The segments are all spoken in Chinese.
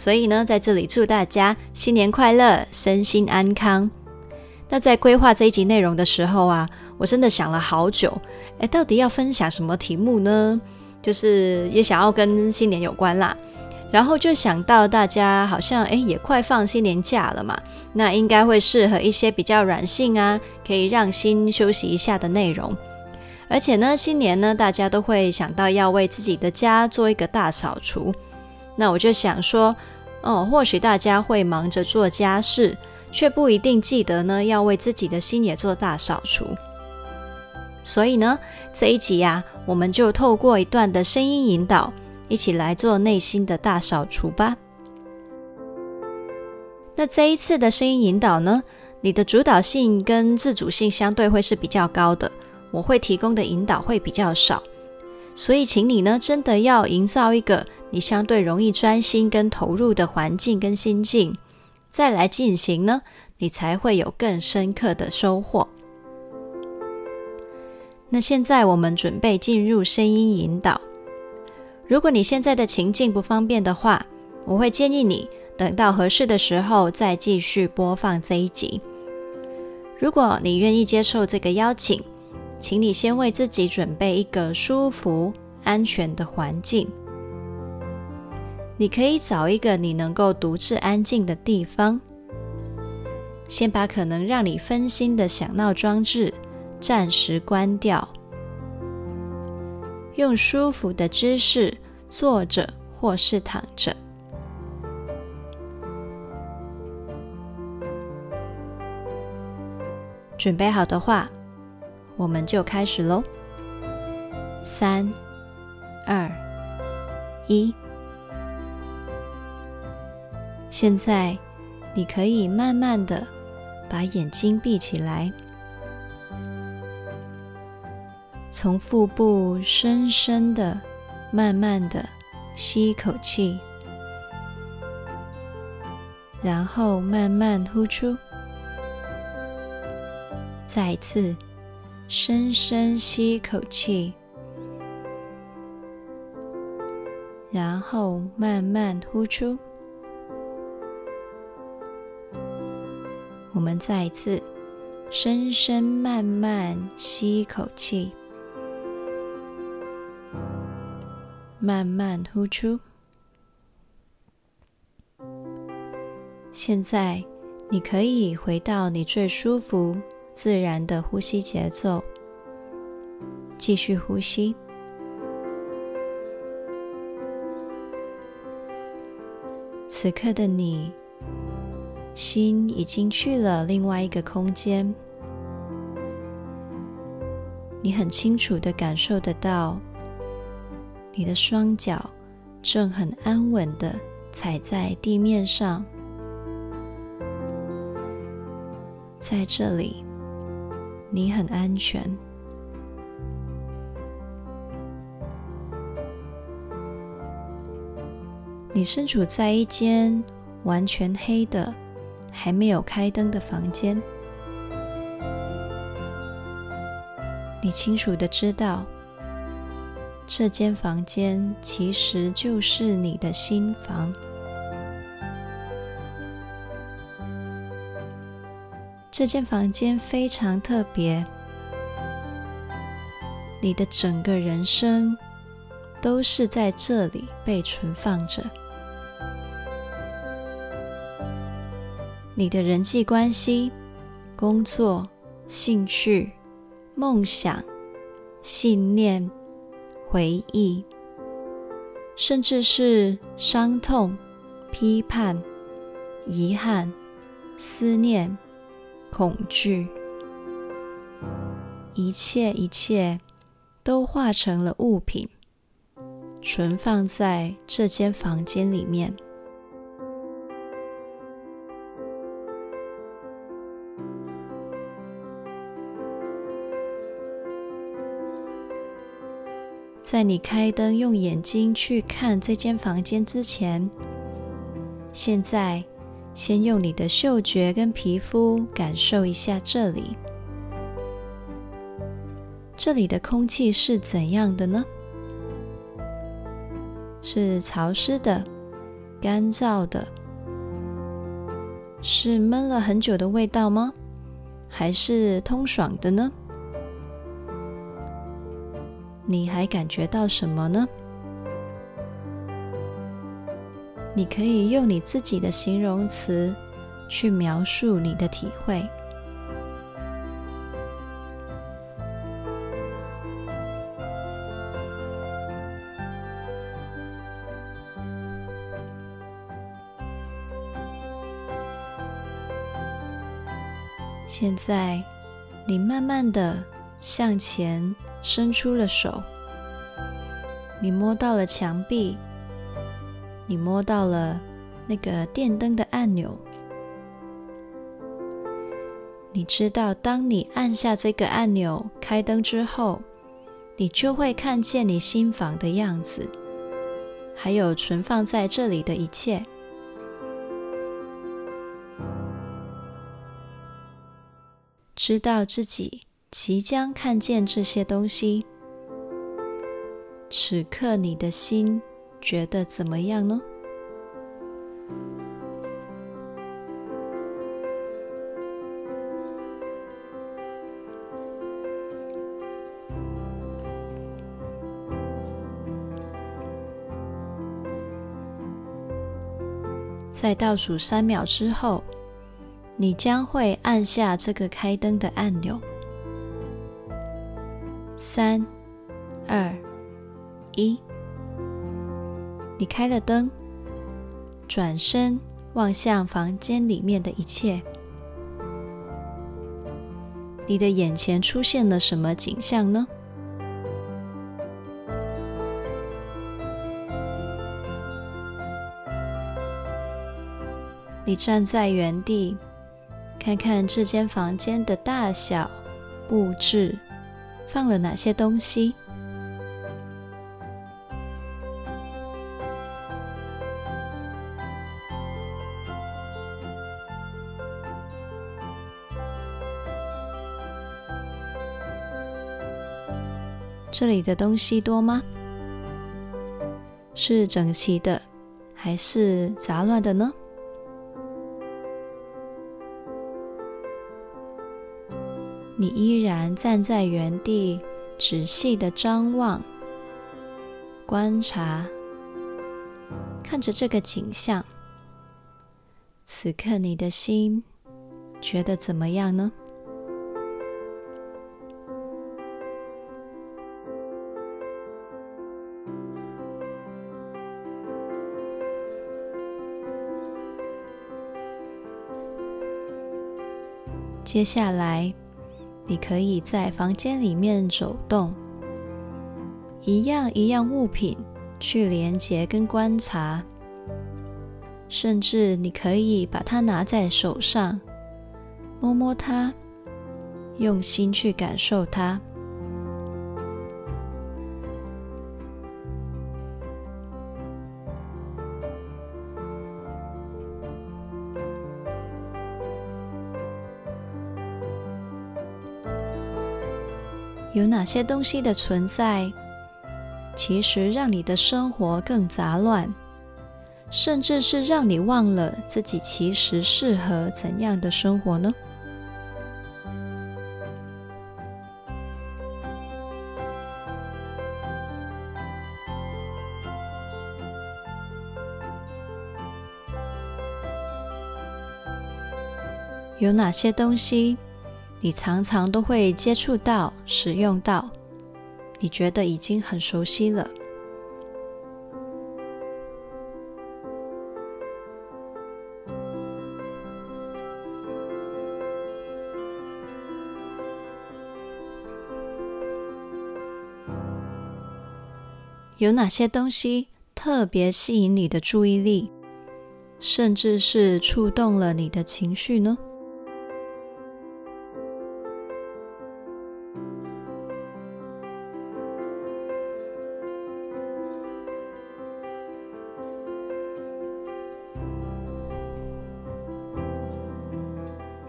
所以呢，在这里祝大家新年快乐，身心安康。那在规划这一集内容的时候啊，我真的想了好久，诶，到底要分享什么题目呢？就是也想要跟新年有关啦。然后就想到大家好像诶也快放新年假了嘛，那应该会适合一些比较软性啊，可以让心休息一下的内容。而且呢，新年呢，大家都会想到要为自己的家做一个大扫除。那我就想说，哦，或许大家会忙着做家事，却不一定记得呢要为自己的心也做大扫除。所以呢，这一集呀，我们就透过一段的声音引导，一起来做内心的大扫除吧。那这一次的声音引导呢，你的主导性跟自主性相对会是比较高的。我会提供的引导会比较少，所以请你呢真的要营造一个你相对容易专心跟投入的环境跟心境，再来进行呢，你才会有更深刻的收获。那现在我们准备进入声音引导。如果你现在的情境不方便的话，我会建议你等到合适的时候再继续播放这一集。如果你愿意接受这个邀请，请你先为自己准备一个舒服、安全的环境。你可以找一个你能够独自安静的地方，先把可能让你分心的响闹装置暂时关掉，用舒服的姿势坐着或是躺着。准备好的话，我们就开始喽！三、二、一。现在你可以慢慢的把眼睛闭起来，从腹部深深的、慢慢的吸一口气，然后慢慢呼出，再次。深深吸一口气，然后慢慢呼出。我们再一次深深慢慢吸一口气，慢慢呼出。现在你可以回到你最舒服。自然的呼吸节奏，继续呼吸。此刻的你，心已经去了另外一个空间。你很清楚的感受得到，你的双脚正很安稳的踩在地面上，在这里。你很安全。你身处在一间完全黑的、还没有开灯的房间。你清楚的知道，这间房间其实就是你的心房。这间房间非常特别，你的整个人生都是在这里被存放着。你的人际关系、工作、兴趣、梦想、信念、回忆，甚至是伤痛、批判、遗憾、思念。恐惧，一切一切都化成了物品，存放在这间房间里面。在你开灯用眼睛去看这间房间之前，现在先用你的嗅觉跟皮肤感受一下这里。这里的空气是怎样的呢？是潮湿的、干燥的？是闷了很久的味道吗？还是通爽的呢？你还感觉到什么呢？你可以用你自己的形容词去描述你的体会。现在，你慢慢的向前伸出了手，你摸到了墙壁，你摸到了那个电灯的按钮。你知道，当你按下这个按钮开灯之后，你就会看见你新房的样子，还有存放在这里的一切。知道自己即将看见这些东西，此刻你的心觉得怎么样呢？在倒数三秒之后。你将会按下这个开灯的按钮。三、二、一，你开了灯，转身望向房间里面的一切。你的眼前出现了什么景象呢？你站在原地。看看这间房间的大小、布置，放了哪些东西？这里的东西多吗？是整齐的，还是杂乱的呢？你依然站在原地，仔细的张望、观察，看着这个景象。此刻你的心觉得怎么样呢？接下来。你可以在房间里面走动，一样一样物品去连接跟观察，甚至你可以把它拿在手上，摸摸它，用心去感受它。有哪些东西的存在，其实让你的生活更杂乱，甚至是让你忘了自己其实适合怎样的生活呢？有哪些东西？你常常都会接触到、使用到，你觉得已经很熟悉了。有哪些东西特别吸引你的注意力，甚至是触动了你的情绪呢？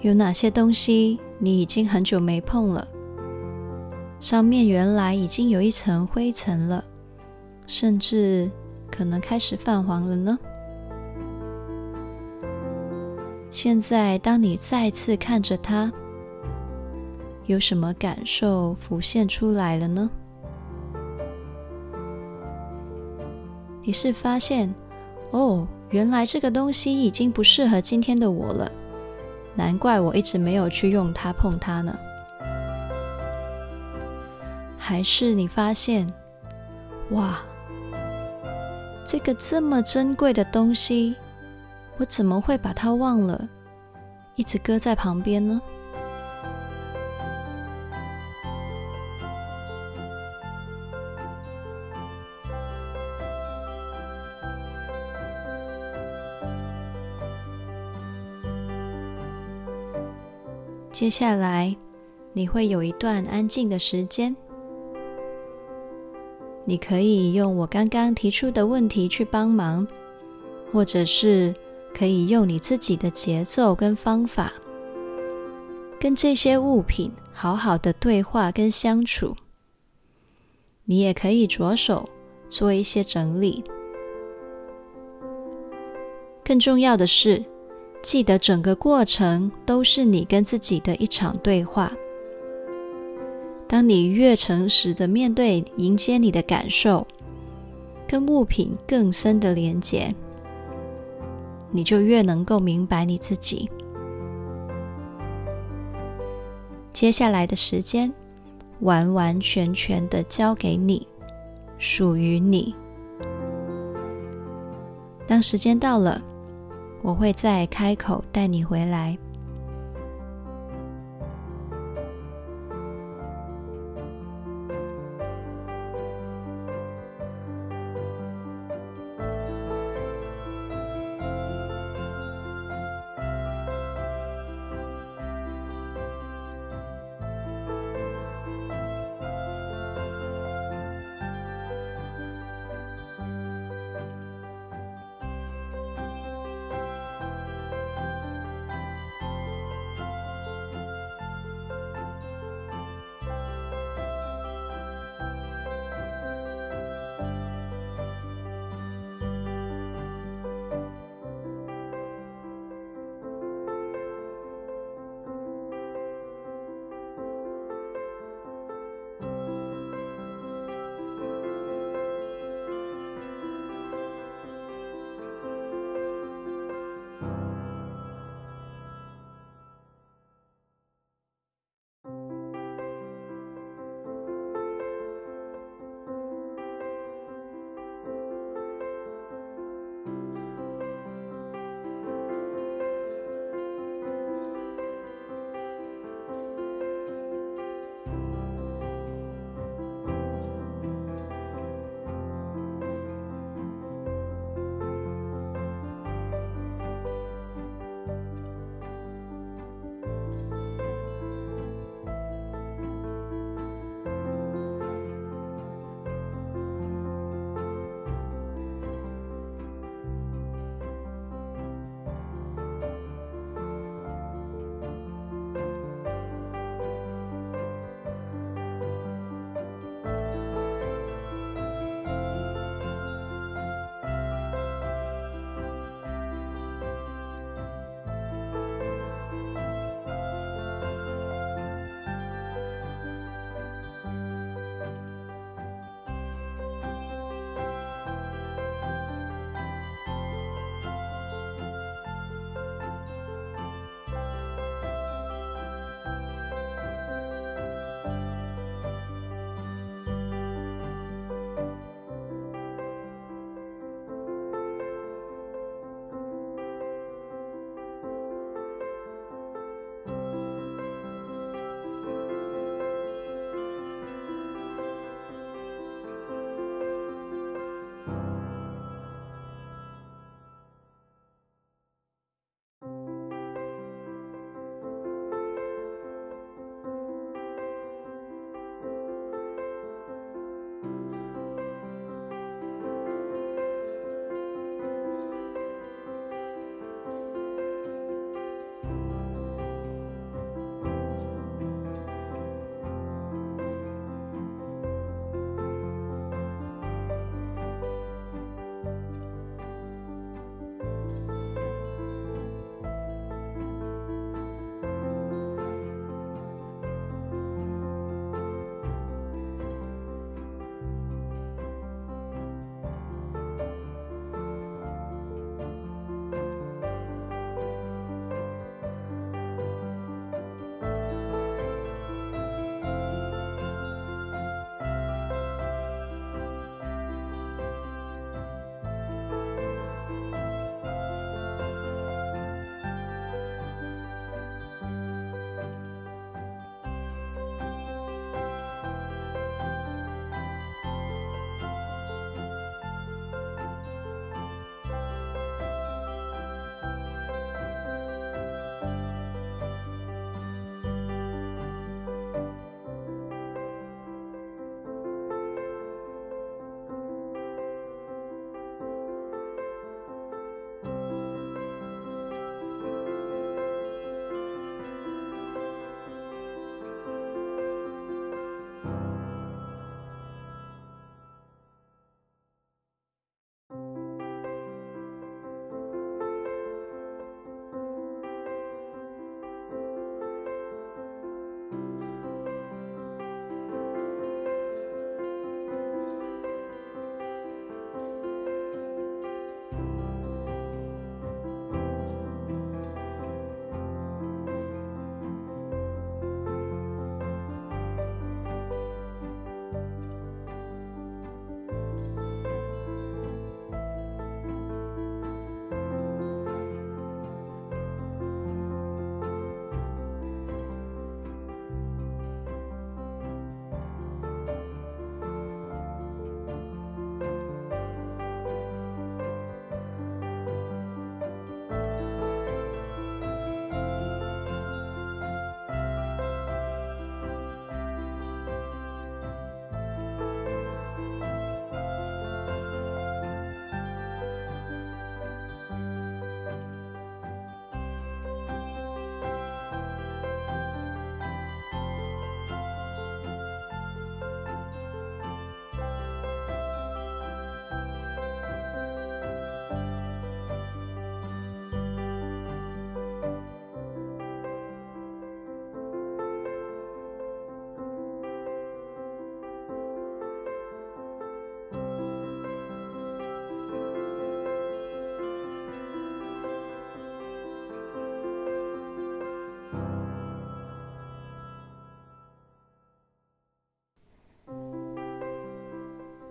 有哪些东西你已经很久没碰了？上面原来已经有一层灰尘了，甚至可能开始泛黄了呢？现在，当你再次看着它，有什么感受浮现出来了呢？你是发现，哦，原来这个东西已经不适合今天的我了，难怪我一直没有去用它、碰它呢？还是你发现，哇，这个这么珍贵的东西，我怎么会把它忘了，一直搁在旁边呢？接下来，你会有一段安静的时间，你可以用我刚刚提出的问题去帮忙，或者是。可以用你自己的节奏跟方法，跟这些物品好好的对话跟相处。你也可以着手做一些整理。更重要的是，记得整个过程都是你跟自己的一场对话。当你越诚实的面对、迎接你的感受，跟物品更深的连结。你就越能够明白你自己。接下来的时间，完完全全的交给你，属于你。当时间到了，我会再开口带你回来。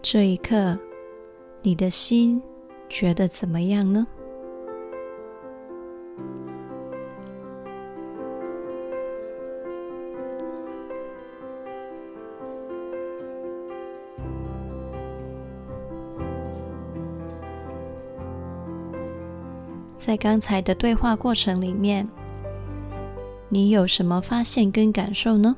这一刻，你的心觉得怎么样呢？在刚才的对话过程里面，你有什么发现跟感受呢？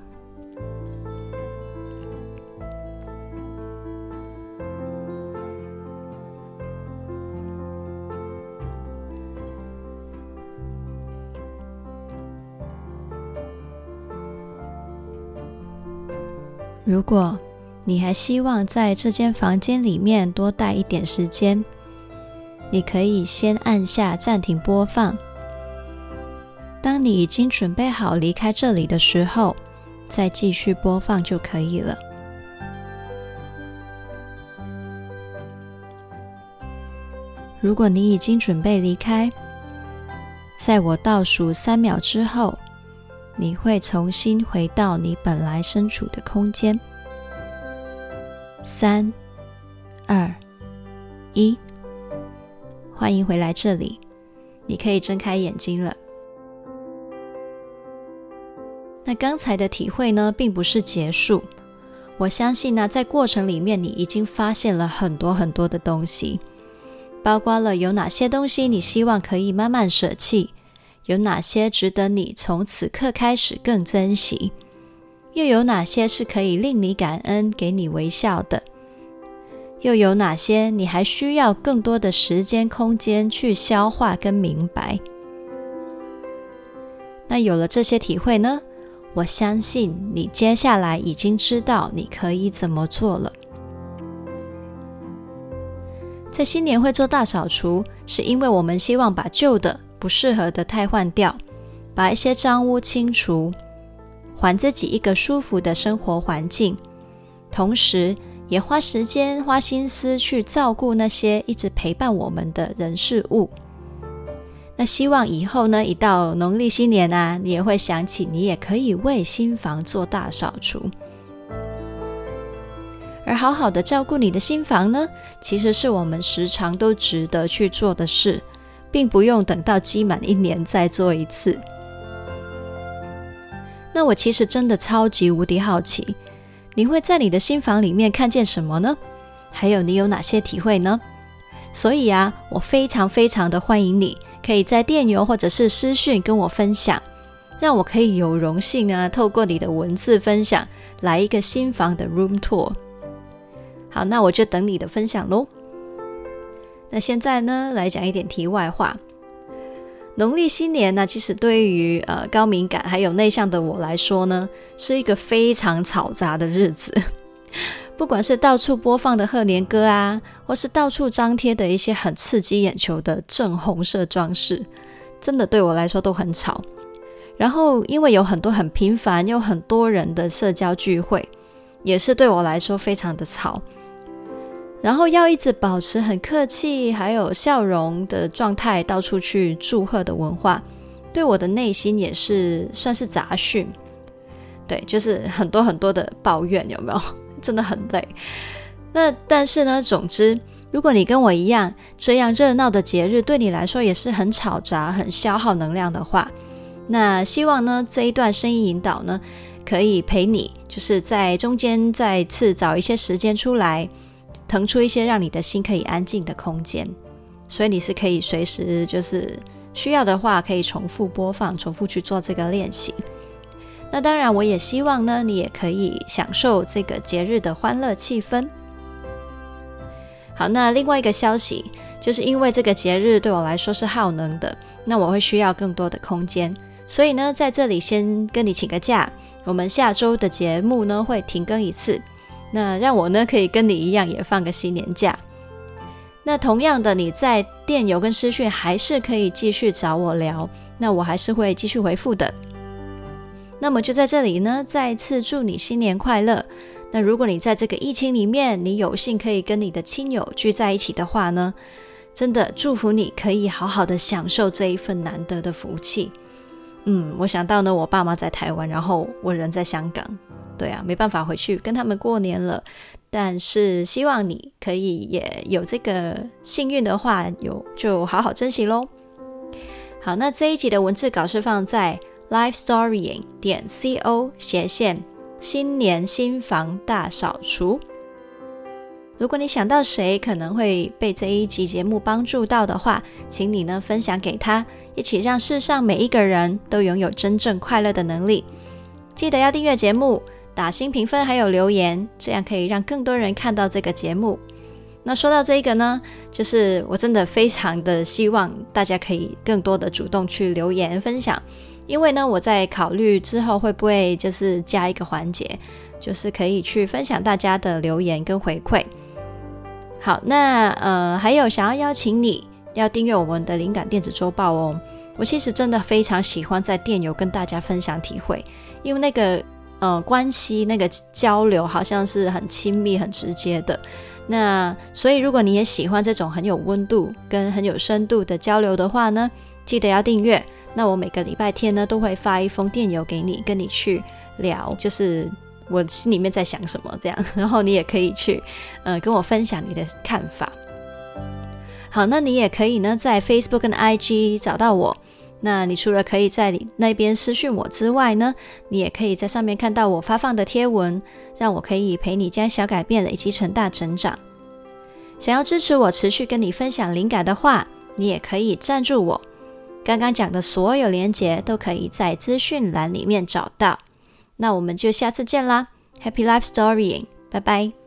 如果你还希望在这间房间里面多待一点时间，你可以先按下暂停播放。当你已经准备好离开这里的时候，再继续播放就可以了。如果你已经准备离开，在我倒数三秒之后，你会重新回到你本来身处的空间。三、二、一。欢迎回来这里，你可以睁开眼睛了。那刚才的体会呢，并不是结束。我相信呢，在过程里面，你已经发现了很多很多的东西，包括了有哪些东西你希望可以慢慢舍弃，有哪些值得你从此刻开始更珍惜，又有哪些是可以令你感恩、给你微笑的。又有哪些你还需要更多的时间空间去消化跟明白？那有了这些体会呢，我相信你接下来已经知道你可以怎么做了。在新年会做大扫除，是因为我们希望把旧的、不适合的汰换掉，把一些脏污清除，还自己一个舒服的生活环境，同时，也花时间、花心思去照顾那些一直陪伴我们的人事物。那希望以后呢，一到农历新年啊，你也会想起，你也可以为新房做大扫除。而好好的照顾你的新房呢，其实是我们时常都值得去做的事，并不用等到积满一年再做一次。那我其实真的超级无敌好奇。你会在你的新房里面看见什么呢？还有你有哪些体会呢？所以啊，我非常非常的欢迎你，可以在电邮或者是私讯跟我分享，让我可以有荣幸啊，透过你的文字分享，来一个新房的 room tour。好，那我就等你的分享喽。那现在呢，来讲一点题外话。农历新年呢，其实对于呃高敏感还有内向的我来说呢，是一个非常嘈杂的日子。不管是到处播放的贺年歌啊，或是到处张贴的一些很刺激眼球的正红色装饰，真的对我来说都很吵。然后因为有很多很频繁又很多人的社交聚会，也是对我来说非常的吵。然后要一直保持很客气，还有笑容的状态，到处去祝贺的文化，对我的内心也是算是杂讯。对，就是很多很多的抱怨，有没有？真的很累。那但是呢，总之，如果你跟我一样，这样热闹的节日对你来说也是很吵杂、很消耗能量的话，那希望呢，这一段声音引导呢，可以陪你，就是在中间再次找一些时间出来。腾出一些让你的心可以安静的空间，所以你是可以随时就是需要的话，可以重复播放，重复去做这个练习。那当然，我也希望呢，你也可以享受这个节日的欢乐气氛。好，那另外一个消息，就是因为这个节日对我来说是耗能的，那我会需要更多的空间，所以呢，在这里先跟你请个假，我们下周的节目呢会停更一次。那让我呢可以跟你一样也放个新年假。那同样的，你在电邮跟私讯还是可以继续找我聊，那我还是会继续回复的。那么就在这里呢，再次祝你新年快乐。那如果你在这个疫情里面，你有幸可以跟你的亲友聚在一起的话呢，真的祝福你可以好好的享受这一份难得的福气。嗯，我想到呢，我爸妈在台湾，然后我人在香港。对啊，没办法回去跟他们过年了。但是希望你可以也有这个幸运的话，有就好好珍惜喽。好，那这一集的文字稿是放在 lifestorying 点 co 斜线新年新房大扫除。如果你想到谁可能会被这一集节目帮助到的话，请你呢分享给他，一起让世上每一个人都拥有真正快乐的能力。记得要订阅节目。打新评分还有留言，这样可以让更多人看到这个节目。那说到这个呢，就是我真的非常的希望大家可以更多的主动去留言分享，因为呢，我在考虑之后会不会就是加一个环节，就是可以去分享大家的留言跟回馈。好，那呃还有想要邀请你要订阅我们的灵感电子周报哦。我其实真的非常喜欢在电邮跟大家分享体会，因为那个。呃，关系那个交流好像是很亲密、很直接的。那所以，如果你也喜欢这种很有温度跟很有深度的交流的话呢，记得要订阅。那我每个礼拜天呢，都会发一封电邮给你，跟你去聊，就是我心里面在想什么这样。然后你也可以去，呃，跟我分享你的看法。好，那你也可以呢，在 Facebook 跟 IG 找到我。那你除了可以在那边私讯我之外呢，你也可以在上面看到我发放的贴文，让我可以陪你将小改变累积成大成长。想要支持我持续跟你分享灵感的话，你也可以赞助我。刚刚讲的所有连结都可以在资讯栏里面找到。那我们就下次见啦，Happy Life Storying，拜拜。